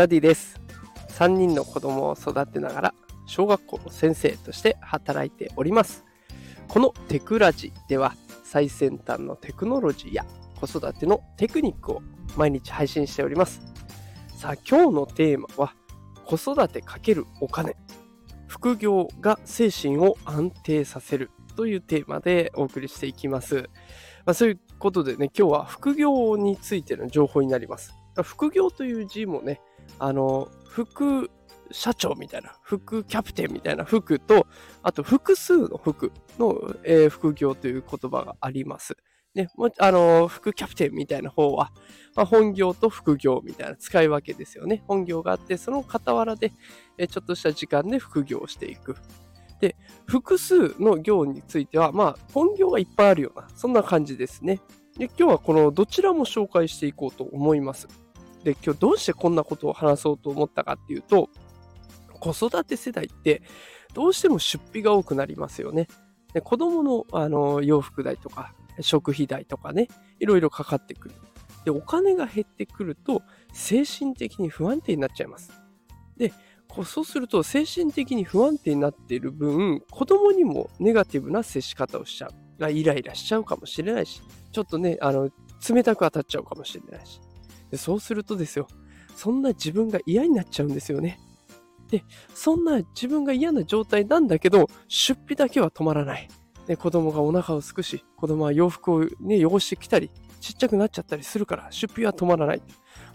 ダディです3人の子供を育てながら小学校の先生として働いておりますこのテクラジでは最先端のテクノロジーや子育てのテクニックを毎日配信しておりますさあ今日のテーマは子育て×お金副業が精神を安定させるというテーマでお送りしていきます。まあ、そういうことでね、今日は副業についての情報になります。副業という字もね、あの、副社長みたいな、副キャプテンみたいな副と、あと複数の副の、えー、副業という言葉があります。ね、もあの、副キャプテンみたいな方は、まあ、本業と副業みたいな使い分けですよね。本業があって、その傍らで、えちょっとした時間で副業をしていく。で、複数の行については、まあ、本業がいっぱいあるような、そんな感じですね。で、今日はこのどちらも紹介していこうと思います。で、今日どうしてこんなことを話そうと思ったかっていうと、子育て世代ってどうしても出費が多くなりますよね。で子供のあの洋服代とか食費代とかね、いろいろかかってくる。で、お金が減ってくると精神的に不安定になっちゃいます。で、そうすると精神的に不安定になっている分、子供にもネガティブな接し方をしちゃう。イライラしちゃうかもしれないし、ちょっとね、あの、冷たく当たっちゃうかもしれないし。でそうするとですよ、そんな自分が嫌になっちゃうんですよね。で、そんな自分が嫌な状態なんだけど、出費だけは止まらない。で子供がお腹をすくし、子供は洋服をね、汚してきたり、ちっちゃくなっちゃったりするから、出費は止まらない。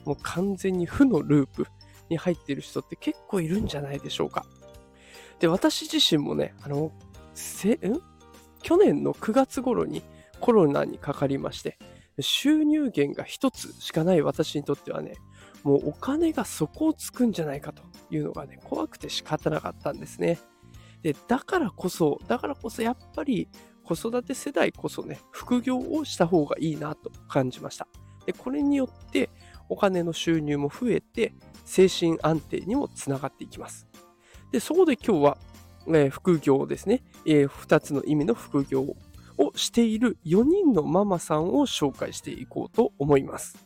もう完全に負のループ。に入っている人って結構いるんじゃないでしょうか。で、私自身もね、あの、せん？去年の9月頃にコロナにかかりまして、収入源が一つしかない私にとってはね、もうお金が底をつくんじゃないかというのがね、怖くて仕方なかったんですね。で、だからこそ、だからこそやっぱり子育て世代こそね、副業をした方がいいなと感じました。で、これによってお金の収入も増えて、精神安定にもつながっていきます。で、そこで今日は、えー、副業ですね、えー、2つの意味の副業をしている4人のママさんを紹介していこうと思います。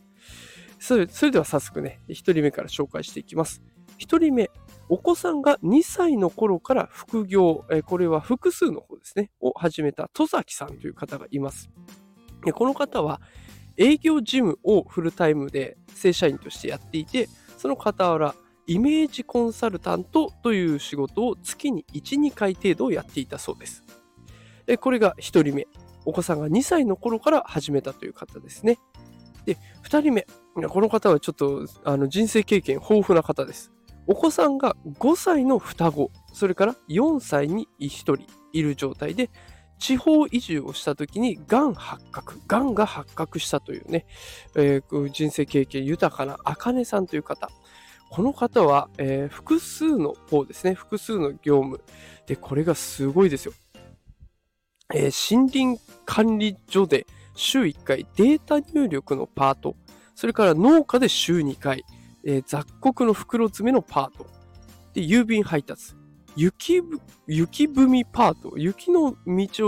それそれでは早速ね、1人目から紹介していきます。1人目、お子さんが2歳の頃から副業、え、これは複数の方ですね、を始めた戸崎さんという方がいます。この方は営業事務をフルタイムで正社員としてやっていて、その傍ら、イメージコンサルタントという仕事を月に1、2回程度やっていたそうです。これが1人目。お子さんが2歳の頃から始めたという方ですね。で、2人目。この方はちょっとあの人生経験豊富な方です。お子さんが5歳の双子、それから4歳に1人いる状態で、地方移住をした時にがん発覚、がんが発覚したというね、えー、人生経験豊かなあかねさんという方。この方は、えー、複数の方ですね、複数の業務。で、これがすごいですよ。えー、森林管理所で週1回データ入力のパート、それから農家で週2回、えー、雑穀の袋詰めのパート、で、郵便配達、雪、雪踏みパート、雪の道を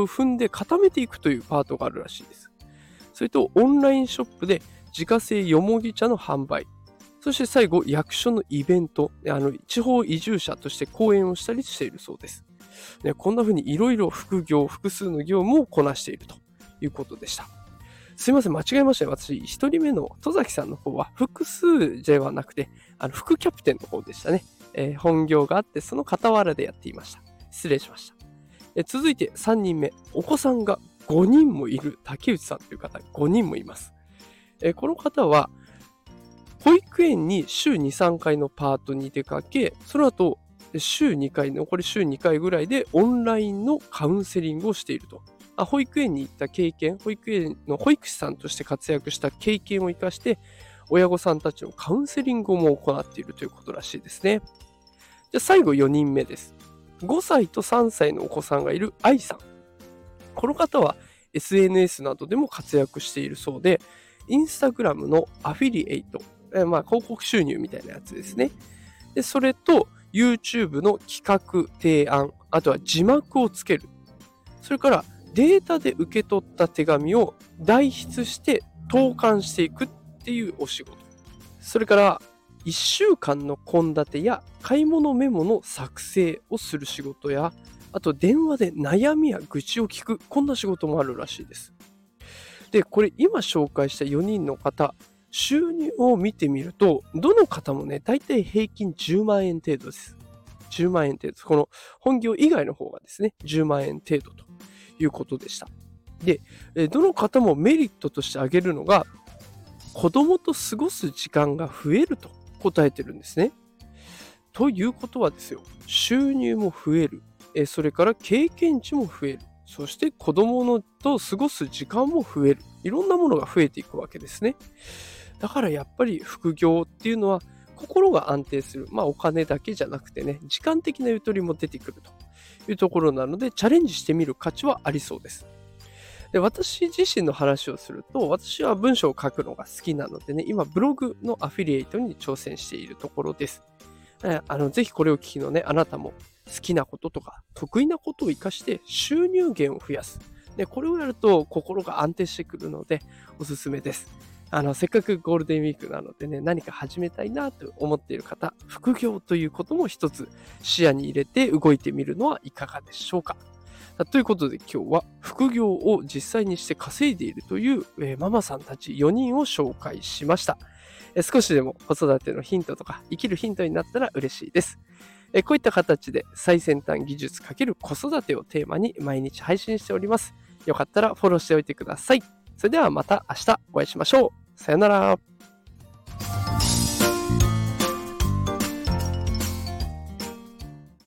踏んで固めていくというパートがあるらしいです。それと、オンラインショップで自家製よもぎ茶の販売。そして最後、役所のイベント、あの地方移住者として講演をしたりしているそうです。ね、こんな風にいろいろ副業、複数の業務をこなしているということでした。すいません、間違えました。私、一人目の戸崎さんの方は複数ではなくて、あの副キャプテンの方でしたね。えー、本業があって、その傍らでやっていました。失礼しました。え、続いて3人目、お子さんが5人もいる竹内さんという方、5人もいます。え、この方は、保育園に週2、3回のパートに出かけ、その後、週2回、残り週2回ぐらいでオンラインのカウンセリングをしていると。保育園に行った経験、保育園の保育士さんとして活躍した経験を生かして、親御さんたちのカウンセリングも行っているということらしいですね。じゃあ最後4人目です。5歳と3歳のお子さんがいる愛さん。この方は SNS などでも活躍しているそうで、インスタグラムのアフィリエイト、えまあ、広告収入みたいなやつですね。で、それと YouTube の企画、提案、あとは字幕をつける。それからデータで受け取った手紙を代筆して投函していくっていうお仕事。それから1週間の献立や買い物メモの作成をする仕事や、あと電話で悩みや愚痴を聞く、こんな仕事もあるらしいです。で、これ今紹介した4人の方、収入を見てみると、どの方もね、大体平均10万円程度です。10万円程度。この本業以外の方がですね、10万円程度ということでした。で、どの方もメリットとして挙げるのが、子供と過ごす時間が増えると答えてるんですね。ということはですよ、収入も増える、それから経験値も増える、そして子供のと過ごす時間も増える、いろんなものが増えていくわけですね。だからやっぱり副業っていうのは心が安定する。まあお金だけじゃなくてね、時間的なゆとりも出てくるというところなので、チャレンジしてみる価値はありそうです。で、私自身の話をすると、私は文章を書くのが好きなのでね、今ブログのアフィリエイトに挑戦しているところです。あの、ぜひこれを聞きのね、あなたも好きなこととか得意なことを活かして収入源を増やす。で、これをやると心が安定してくるのでおすすめです。あの、せっかくゴールデンウィークなのでね、何か始めたいなと思っている方、副業ということも一つ視野に入れて動いてみるのはいかがでしょうか。ということで今日は副業を実際にして稼いでいるという、えー、ママさんたち4人を紹介しました、えー、少しでも子育てのヒントとか生きるヒントになったら嬉しいです。えー、こういった形で最先端技術×子育てをテーマに毎日配信しております。よかったらフォローしておいてください。それではまた明日お会いしましょう。さよなら。